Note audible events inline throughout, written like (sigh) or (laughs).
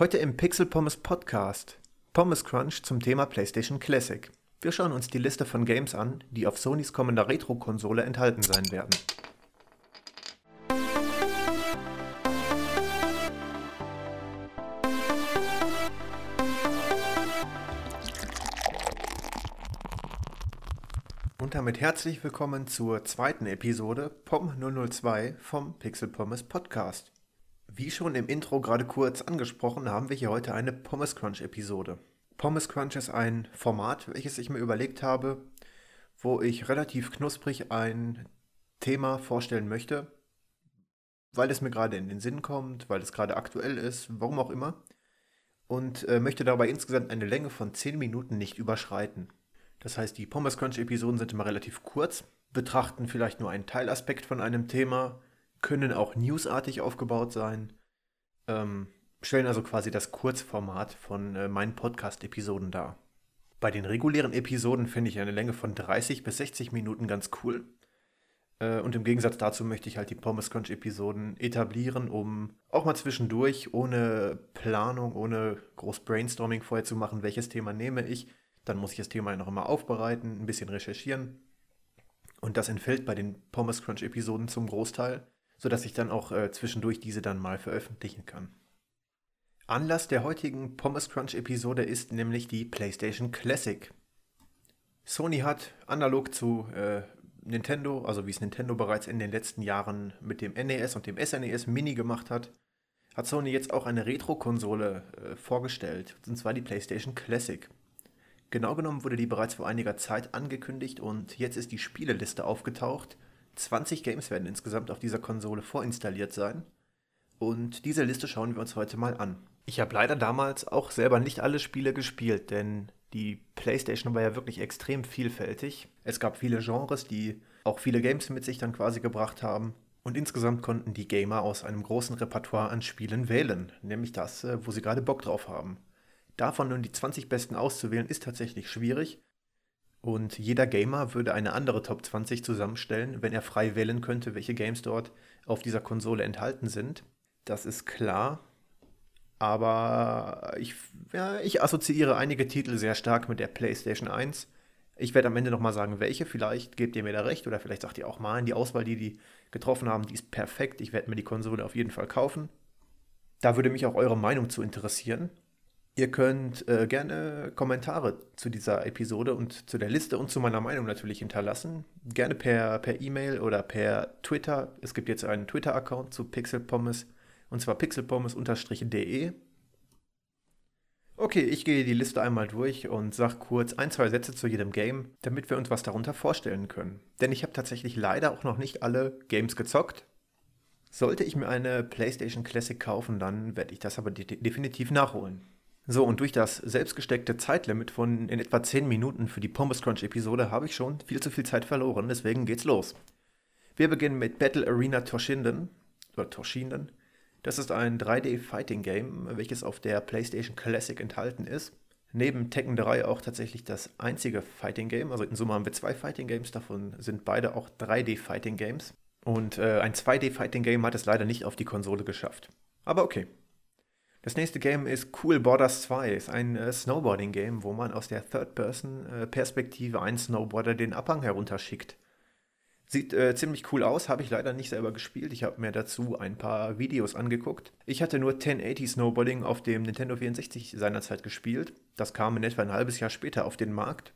Heute im Pixel Pommes Podcast. Pommes Crunch zum Thema PlayStation Classic. Wir schauen uns die Liste von Games an, die auf Sonys kommender Retro-Konsole enthalten sein werden. Und damit herzlich willkommen zur zweiten Episode POM 002 vom Pixel Pommes Podcast. Wie schon im Intro gerade kurz angesprochen, haben wir hier heute eine Pommes Crunch Episode. Pommes Crunch ist ein Format, welches ich mir überlegt habe, wo ich relativ knusprig ein Thema vorstellen möchte, weil es mir gerade in den Sinn kommt, weil es gerade aktuell ist, warum auch immer, und äh, möchte dabei insgesamt eine Länge von 10 Minuten nicht überschreiten. Das heißt, die Pommes Crunch Episoden sind immer relativ kurz, betrachten vielleicht nur einen Teilaspekt von einem Thema, können auch newsartig aufgebaut sein, ähm, stellen also quasi das Kurzformat von äh, meinen Podcast-Episoden dar. Bei den regulären Episoden finde ich eine Länge von 30 bis 60 Minuten ganz cool. Äh, und im Gegensatz dazu möchte ich halt die Pommes Crunch Episoden etablieren, um auch mal zwischendurch ohne Planung, ohne groß Brainstorming vorher zu machen, welches Thema nehme ich. Dann muss ich das Thema noch immer aufbereiten, ein bisschen recherchieren. Und das entfällt bei den Pommes Crunch Episoden zum Großteil sodass ich dann auch äh, zwischendurch diese dann mal veröffentlichen kann. Anlass der heutigen Pommes Crunch Episode ist nämlich die PlayStation Classic. Sony hat analog zu äh, Nintendo, also wie es Nintendo bereits in den letzten Jahren mit dem NES und dem SNES e Mini gemacht hat, hat Sony jetzt auch eine Retro-Konsole äh, vorgestellt, und zwar die PlayStation Classic. Genau genommen wurde die bereits vor einiger Zeit angekündigt und jetzt ist die Spieleliste aufgetaucht 20 Games werden insgesamt auf dieser Konsole vorinstalliert sein. Und diese Liste schauen wir uns heute mal an. Ich habe leider damals auch selber nicht alle Spiele gespielt, denn die PlayStation war ja wirklich extrem vielfältig. Es gab viele Genres, die auch viele Games mit sich dann quasi gebracht haben. Und insgesamt konnten die Gamer aus einem großen Repertoire an Spielen wählen, nämlich das, äh, wo sie gerade Bock drauf haben. Davon nun die 20 besten auszuwählen, ist tatsächlich schwierig. Und jeder Gamer würde eine andere Top 20 zusammenstellen, wenn er frei wählen könnte, welche Games dort auf dieser Konsole enthalten sind. Das ist klar. Aber ich, ja, ich assoziiere einige Titel sehr stark mit der PlayStation 1. Ich werde am Ende nochmal sagen, welche. Vielleicht gebt ihr mir da recht oder vielleicht sagt ihr auch mal, die Auswahl, die die getroffen haben, die ist perfekt. Ich werde mir die Konsole auf jeden Fall kaufen. Da würde mich auch eure Meinung zu interessieren. Ihr könnt äh, gerne Kommentare zu dieser Episode und zu der Liste und zu meiner Meinung natürlich hinterlassen. Gerne per E-Mail oder per Twitter. Es gibt jetzt einen Twitter-Account zu Pixelpommes und zwar pixelpommes-de. Okay, ich gehe die Liste einmal durch und sage kurz ein, zwei Sätze zu jedem Game, damit wir uns was darunter vorstellen können. Denn ich habe tatsächlich leider auch noch nicht alle Games gezockt. Sollte ich mir eine PlayStation Classic kaufen, dann werde ich das aber de definitiv nachholen. So, und durch das selbstgesteckte Zeitlimit von in etwa 10 Minuten für die Pommes Crunch Episode habe ich schon viel zu viel Zeit verloren, deswegen geht's los. Wir beginnen mit Battle Arena Toshinden, oder Toshinden. Das ist ein 3D-Fighting-Game, welches auf der PlayStation Classic enthalten ist. Neben Tekken 3 auch tatsächlich das einzige Fighting-Game. Also in Summe haben wir zwei Fighting-Games, davon sind beide auch 3D-Fighting-Games. Und äh, ein 2D-Fighting-Game hat es leider nicht auf die Konsole geschafft. Aber okay, das nächste Game ist Cool Borders 2. Ist ein äh, Snowboarding-Game, wo man aus der Third-Person-Perspektive einen Snowboarder den Abhang herunterschickt. Sieht äh, ziemlich cool aus, habe ich leider nicht selber gespielt. Ich habe mir dazu ein paar Videos angeguckt. Ich hatte nur 1080 Snowboarding auf dem Nintendo 64 seinerzeit gespielt. Das kam in etwa ein halbes Jahr später auf den Markt.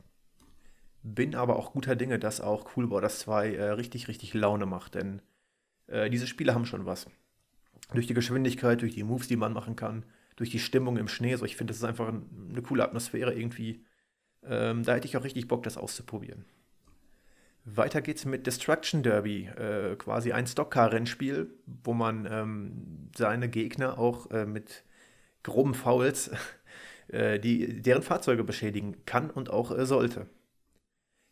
Bin aber auch guter Dinge, dass auch Cool Borders 2 äh, richtig, richtig Laune macht, denn äh, diese Spiele haben schon was. Durch die Geschwindigkeit, durch die Moves, die man machen kann, durch die Stimmung im Schnee. So, ich finde, das ist einfach eine coole Atmosphäre irgendwie. Ähm, da hätte ich auch richtig Bock, das auszuprobieren. Weiter geht's mit Destruction Derby, äh, quasi ein Stockcar-Rennspiel, wo man ähm, seine Gegner auch äh, mit groben Fouls, (laughs) äh, die, deren Fahrzeuge beschädigen kann und auch äh, sollte.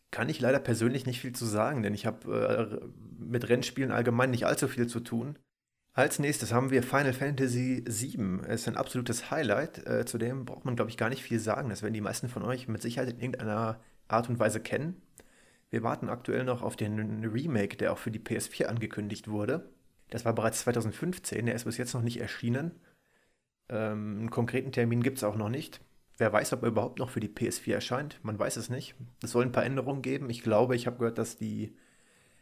Kann ich leider persönlich nicht viel zu sagen, denn ich habe äh, mit Rennspielen allgemein nicht allzu viel zu tun. Als nächstes haben wir Final Fantasy VII. Es ist ein absolutes Highlight. Äh, zudem braucht man, glaube ich, gar nicht viel sagen. Das werden die meisten von euch mit Sicherheit in irgendeiner Art und Weise kennen. Wir warten aktuell noch auf den Remake, der auch für die PS4 angekündigt wurde. Das war bereits 2015, der ist bis jetzt noch nicht erschienen. Ähm, einen konkreten Termin gibt es auch noch nicht. Wer weiß, ob er überhaupt noch für die PS4 erscheint. Man weiß es nicht. Es soll ein paar Änderungen geben. Ich glaube, ich habe gehört, dass die,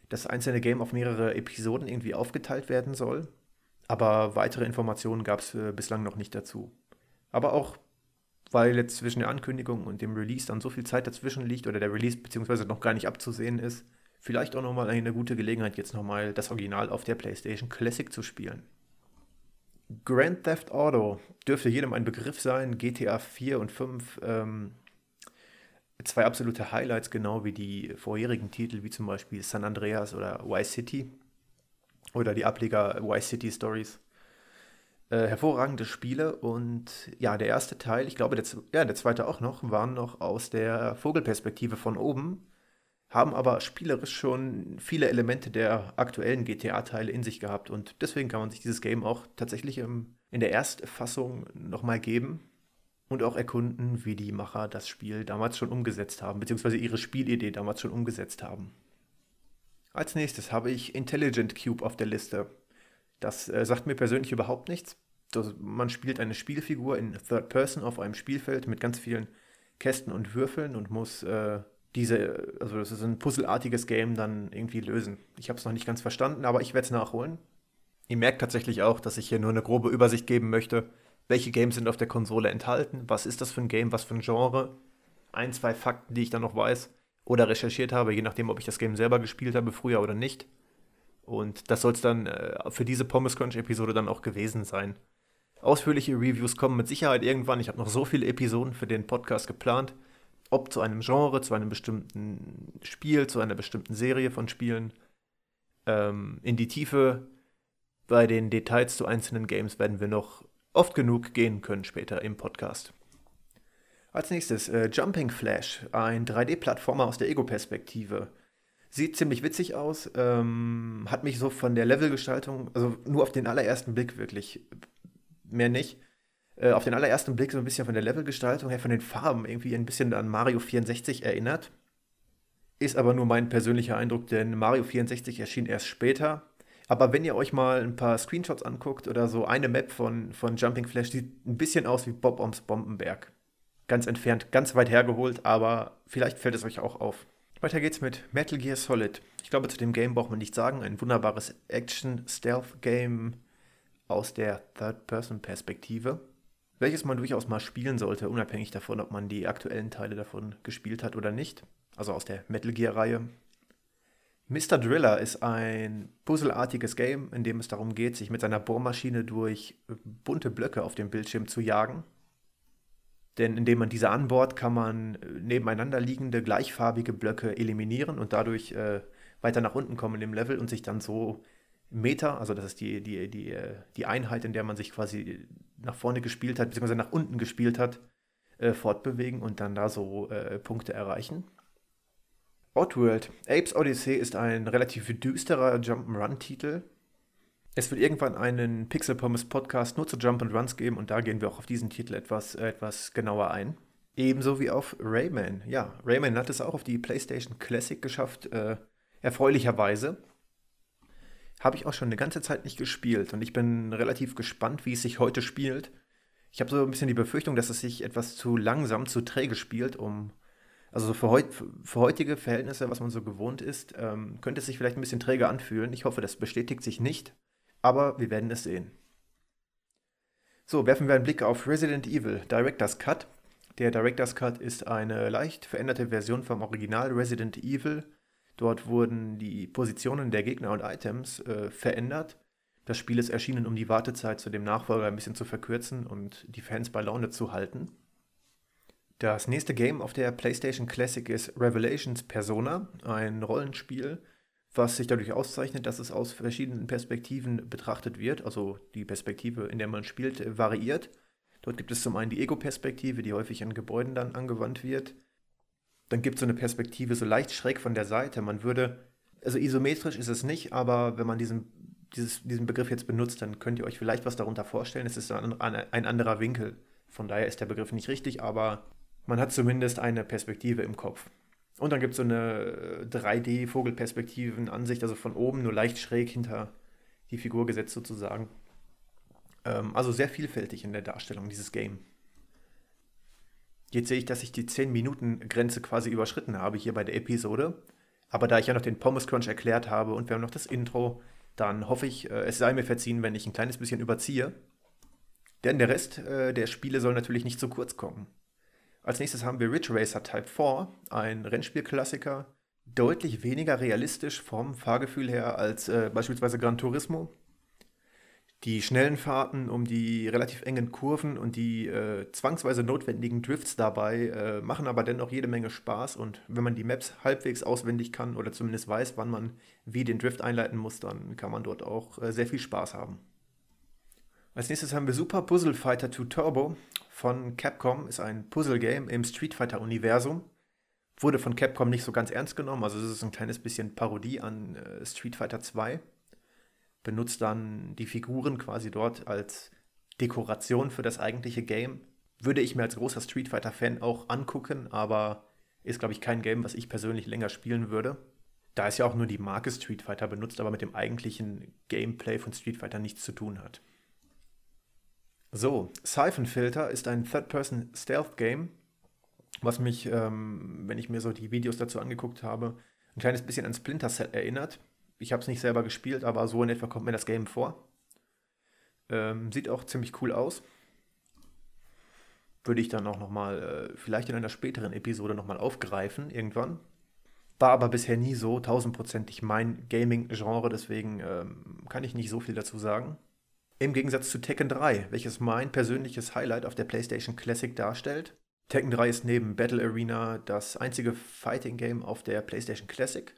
das einzelne Game auf mehrere Episoden irgendwie aufgeteilt werden soll. Aber weitere Informationen gab es äh, bislang noch nicht dazu. Aber auch, weil jetzt zwischen der Ankündigung und dem Release dann so viel Zeit dazwischen liegt oder der Release beziehungsweise noch gar nicht abzusehen ist, vielleicht auch nochmal eine gute Gelegenheit, jetzt nochmal das Original auf der PlayStation Classic zu spielen. Grand Theft Auto dürfte jedem ein Begriff sein. GTA 4 und 5, ähm, zwei absolute Highlights, genau wie die vorherigen Titel, wie zum Beispiel San Andreas oder Vice City oder die Ableger Vice City Stories. Äh, hervorragende Spiele und ja, der erste Teil, ich glaube, der, ja, der zweite auch noch, waren noch aus der Vogelperspektive von oben haben aber spielerisch schon viele Elemente der aktuellen GTA-Teile in sich gehabt und deswegen kann man sich dieses Game auch tatsächlich im, in der Erstfassung nochmal geben und auch erkunden, wie die Macher das Spiel damals schon umgesetzt haben, beziehungsweise ihre Spielidee damals schon umgesetzt haben. Als nächstes habe ich Intelligent Cube auf der Liste. Das äh, sagt mir persönlich überhaupt nichts. Das, man spielt eine Spielfigur in Third Person auf einem Spielfeld mit ganz vielen Kästen und Würfeln und muss äh, diese, also das ist ein puzzelartiges Game dann irgendwie lösen. Ich habe es noch nicht ganz verstanden, aber ich werde es nachholen. Ihr merkt tatsächlich auch, dass ich hier nur eine grobe Übersicht geben möchte. Welche Games sind auf der Konsole enthalten? Was ist das für ein Game? Was für ein Genre? Ein, zwei Fakten, die ich dann noch weiß oder recherchiert habe, je nachdem, ob ich das Game selber gespielt habe, früher oder nicht. Und das soll es dann äh, für diese Pommes Crunch-Episode dann auch gewesen sein. Ausführliche Reviews kommen mit Sicherheit irgendwann. Ich habe noch so viele Episoden für den Podcast geplant ob zu einem Genre, zu einem bestimmten Spiel, zu einer bestimmten Serie von Spielen. Ähm, in die Tiefe bei den Details zu einzelnen Games werden wir noch oft genug gehen können später im Podcast. Als nächstes äh, Jumping Flash, ein 3D-Plattformer aus der Ego-Perspektive. Sieht ziemlich witzig aus, ähm, hat mich so von der Levelgestaltung, also nur auf den allerersten Blick wirklich, mehr nicht, äh, auf den allerersten Blick so ein bisschen von der Levelgestaltung her, von den Farben irgendwie ein bisschen an Mario 64 erinnert. Ist aber nur mein persönlicher Eindruck, denn Mario 64 erschien erst später. Aber wenn ihr euch mal ein paar Screenshots anguckt oder so, eine Map von, von Jumping Flash sieht ein bisschen aus wie Bob Oms Bombenberg. Ganz entfernt, ganz weit hergeholt, aber vielleicht fällt es euch auch auf. Weiter geht's mit Metal Gear Solid. Ich glaube, zu dem Game braucht man nichts sagen. Ein wunderbares Action-Stealth-Game aus der Third-Person-Perspektive welches man durchaus mal spielen sollte, unabhängig davon, ob man die aktuellen Teile davon gespielt hat oder nicht. Also aus der Metal Gear-Reihe. Mr. Driller ist ein puzzelartiges Game, in dem es darum geht, sich mit seiner Bohrmaschine durch bunte Blöcke auf dem Bildschirm zu jagen. Denn indem man diese anbohrt, kann man nebeneinander liegende gleichfarbige Blöcke eliminieren und dadurch äh, weiter nach unten kommen im Level und sich dann so Meter, also das ist die, die, die, äh, die Einheit, in der man sich quasi nach vorne gespielt hat, beziehungsweise nach unten gespielt hat, äh, fortbewegen und dann da so äh, Punkte erreichen. Oddworld, Apes Odyssey ist ein relativ düsterer Jump'n'Run-Titel. Es wird irgendwann einen Pixel Pommes Podcast nur zu Jump'n'Runs geben und da gehen wir auch auf diesen Titel etwas, äh, etwas genauer ein. Ebenso wie auf Rayman. Ja, Rayman hat es auch auf die PlayStation Classic geschafft, äh, erfreulicherweise. Habe ich auch schon eine ganze Zeit nicht gespielt und ich bin relativ gespannt, wie es sich heute spielt. Ich habe so ein bisschen die Befürchtung, dass es sich etwas zu langsam, zu träge spielt, um. Also für, heut, für heutige Verhältnisse, was man so gewohnt ist, ähm, könnte es sich vielleicht ein bisschen träge anfühlen. Ich hoffe, das bestätigt sich nicht, aber wir werden es sehen. So, werfen wir einen Blick auf Resident Evil Director's Cut. Der Director's Cut ist eine leicht veränderte Version vom Original Resident Evil Dort wurden die Positionen der Gegner und Items äh, verändert. Das Spiel ist erschienen, um die Wartezeit zu dem Nachfolger ein bisschen zu verkürzen und die Fans bei Laune zu halten. Das nächste Game auf der PlayStation Classic ist Revelations Persona, ein Rollenspiel, was sich dadurch auszeichnet, dass es aus verschiedenen Perspektiven betrachtet wird. Also die Perspektive, in der man spielt, variiert. Dort gibt es zum einen die Ego-Perspektive, die häufig an Gebäuden dann angewandt wird dann gibt es so eine Perspektive so leicht schräg von der Seite. Man würde, also isometrisch ist es nicht, aber wenn man diesen, dieses, diesen Begriff jetzt benutzt, dann könnt ihr euch vielleicht was darunter vorstellen. Es ist ein, ein anderer Winkel. Von daher ist der Begriff nicht richtig, aber man hat zumindest eine Perspektive im Kopf. Und dann gibt es so eine 3D-Vogelperspektiven-Ansicht, also von oben nur leicht schräg hinter die Figur gesetzt sozusagen. Ähm, also sehr vielfältig in der Darstellung dieses Game. Jetzt sehe ich, dass ich die 10-Minuten-Grenze quasi überschritten habe hier bei der Episode. Aber da ich ja noch den Pommes Crunch erklärt habe und wir haben noch das Intro, dann hoffe ich, äh, es sei mir verziehen, wenn ich ein kleines bisschen überziehe. Denn der Rest äh, der Spiele soll natürlich nicht zu kurz kommen. Als nächstes haben wir Ridge Racer Type 4, ein Rennspielklassiker, deutlich weniger realistisch vom Fahrgefühl her als äh, beispielsweise Gran Turismo. Die schnellen Fahrten um die relativ engen Kurven und die äh, zwangsweise notwendigen Drifts dabei äh, machen aber dennoch jede Menge Spaß und wenn man die Maps halbwegs auswendig kann oder zumindest weiß, wann man wie den Drift einleiten muss, dann kann man dort auch äh, sehr viel Spaß haben. Als nächstes haben wir Super Puzzle Fighter 2 Turbo von Capcom, ist ein Puzzle-Game im Street Fighter-Universum. Wurde von Capcom nicht so ganz ernst genommen, also es ist ein kleines bisschen Parodie an äh, Street Fighter 2 benutzt dann die Figuren quasi dort als Dekoration für das eigentliche Game. Würde ich mir als großer Street Fighter-Fan auch angucken, aber ist, glaube ich, kein Game, was ich persönlich länger spielen würde. Da es ja auch nur die Marke Street Fighter benutzt, aber mit dem eigentlichen Gameplay von Street Fighter nichts zu tun hat. So, Siphon Filter ist ein Third-Person-Stealth-Game, was mich, ähm, wenn ich mir so die Videos dazu angeguckt habe, ein kleines bisschen an Splinter Cell erinnert. Ich habe es nicht selber gespielt, aber so in etwa kommt mir das Game vor. Ähm, sieht auch ziemlich cool aus. Würde ich dann auch nochmal, äh, vielleicht in einer späteren Episode nochmal aufgreifen, irgendwann. War aber bisher nie so tausendprozentig mein Gaming-Genre, deswegen ähm, kann ich nicht so viel dazu sagen. Im Gegensatz zu Tekken 3, welches mein persönliches Highlight auf der PlayStation Classic darstellt. Tekken 3 ist neben Battle Arena das einzige Fighting Game auf der PlayStation Classic.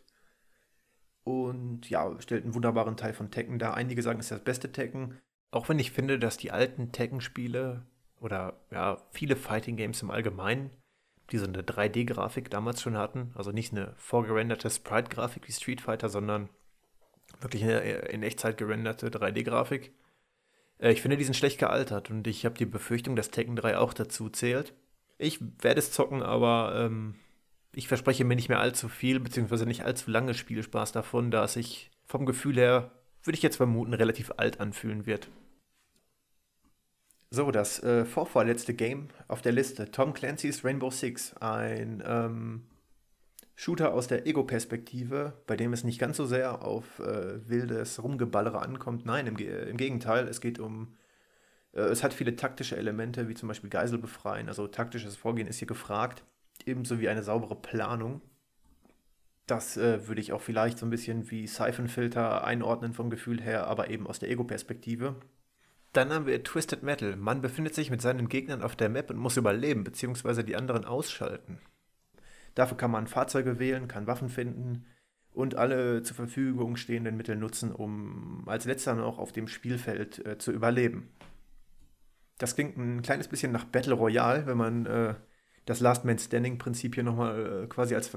Und ja, stellt einen wunderbaren Teil von Tekken dar. Einige sagen, es ist das beste Tekken. Auch wenn ich finde, dass die alten Tekken-Spiele oder ja, viele Fighting Games im Allgemeinen, die so eine 3D-Grafik damals schon hatten, also nicht eine vorgerenderte Sprite-Grafik wie Street Fighter, sondern wirklich eine in Echtzeit gerenderte 3D-Grafik. Äh, ich finde, die sind schlecht gealtert und ich habe die Befürchtung, dass Tekken 3 auch dazu zählt. Ich werde es zocken, aber ähm, ich verspreche mir nicht mehr allzu viel, beziehungsweise nicht allzu lange Spielspaß davon, da es sich vom Gefühl her, würde ich jetzt vermuten, relativ alt anfühlen wird. So, das äh, vorvorletzte Game auf der Liste, Tom Clancy's Rainbow Six, ein ähm, Shooter aus der Ego-Perspektive, bei dem es nicht ganz so sehr auf äh, wildes Rumgeballere ankommt. Nein, im, im Gegenteil, es geht um, äh, es hat viele taktische Elemente, wie zum Beispiel Geisel befreien, also taktisches Vorgehen ist hier gefragt ebenso wie eine saubere Planung. Das äh, würde ich auch vielleicht so ein bisschen wie Siphon-Filter einordnen vom Gefühl her, aber eben aus der Ego-Perspektive. Dann haben wir Twisted Metal. Man befindet sich mit seinen Gegnern auf der Map und muss überleben, beziehungsweise die anderen ausschalten. Dafür kann man Fahrzeuge wählen, kann Waffen finden und alle zur Verfügung stehenden Mittel nutzen, um als letzter noch auf dem Spielfeld äh, zu überleben. Das klingt ein kleines bisschen nach Battle Royale, wenn man äh, das Last Man Standing-Prinzip hier nochmal äh, quasi als,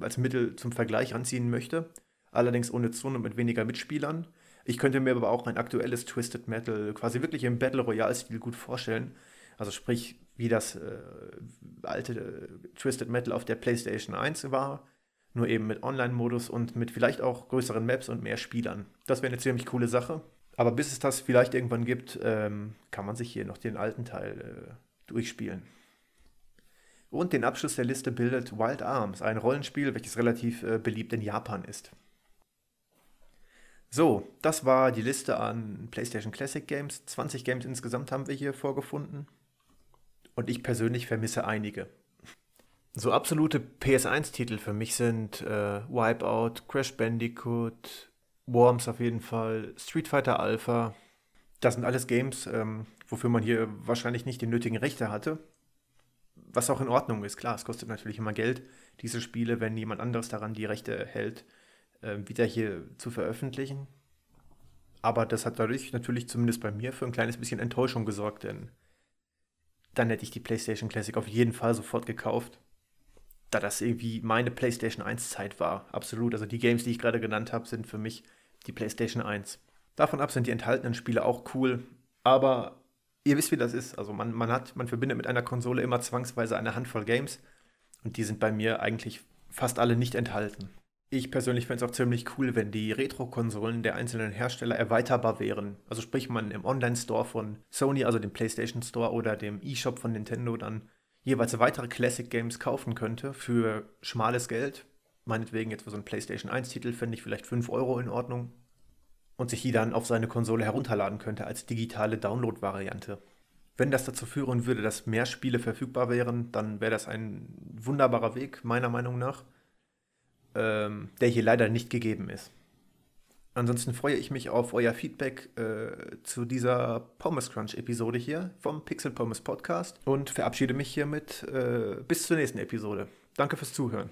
als Mittel zum Vergleich anziehen möchte. Allerdings ohne Zone und mit weniger Mitspielern. Ich könnte mir aber auch ein aktuelles Twisted Metal quasi wirklich im Battle Royale-Stil gut vorstellen. Also sprich, wie das äh, alte äh, Twisted Metal auf der PlayStation 1 war. Nur eben mit Online-Modus und mit vielleicht auch größeren Maps und mehr Spielern. Das wäre eine ziemlich coole Sache. Aber bis es das vielleicht irgendwann gibt, ähm, kann man sich hier noch den alten Teil äh, durchspielen. Und den Abschluss der Liste bildet Wild Arms, ein Rollenspiel, welches relativ äh, beliebt in Japan ist. So, das war die Liste an PlayStation Classic Games. 20 Games insgesamt haben wir hier vorgefunden. Und ich persönlich vermisse einige. So absolute PS1-Titel für mich sind äh, Wipeout, Crash Bandicoot, Worms auf jeden Fall, Street Fighter Alpha. Das sind alles Games, ähm, wofür man hier wahrscheinlich nicht die nötigen Rechte hatte was auch in Ordnung ist. Klar, es kostet natürlich immer Geld, diese Spiele, wenn jemand anderes daran die Rechte hält, äh, wieder hier zu veröffentlichen. Aber das hat dadurch natürlich zumindest bei mir für ein kleines bisschen Enttäuschung gesorgt, denn dann hätte ich die PlayStation Classic auf jeden Fall sofort gekauft. Da das irgendwie meine PlayStation 1 Zeit war. Absolut. Also die Games, die ich gerade genannt habe, sind für mich die PlayStation 1. Davon ab sind die enthaltenen Spiele auch cool. Aber ihr wisst, wie das ist. Also man, man hat, man verbindet mit einer Konsole immer zwangsweise eine Handvoll Games und die sind bei mir eigentlich fast alle nicht enthalten. Ich persönlich fände es auch ziemlich cool, wenn die Retro-Konsolen der einzelnen Hersteller erweiterbar wären. Also sprich man im Online-Store von Sony, also dem PlayStation Store oder dem eShop von Nintendo dann jeweils weitere Classic Games kaufen könnte für schmales Geld. Meinetwegen jetzt für so einen PlayStation 1-Titel fände ich vielleicht 5 Euro in Ordnung. Und sich die dann auf seine Konsole herunterladen könnte als digitale Download-Variante. Wenn das dazu führen würde, dass mehr Spiele verfügbar wären, dann wäre das ein wunderbarer Weg, meiner Meinung nach, ähm, der hier leider nicht gegeben ist. Ansonsten freue ich mich auf euer Feedback äh, zu dieser Pommes Crunch Episode hier vom Pixel Pommes Podcast und verabschiede mich hiermit äh, bis zur nächsten Episode. Danke fürs Zuhören.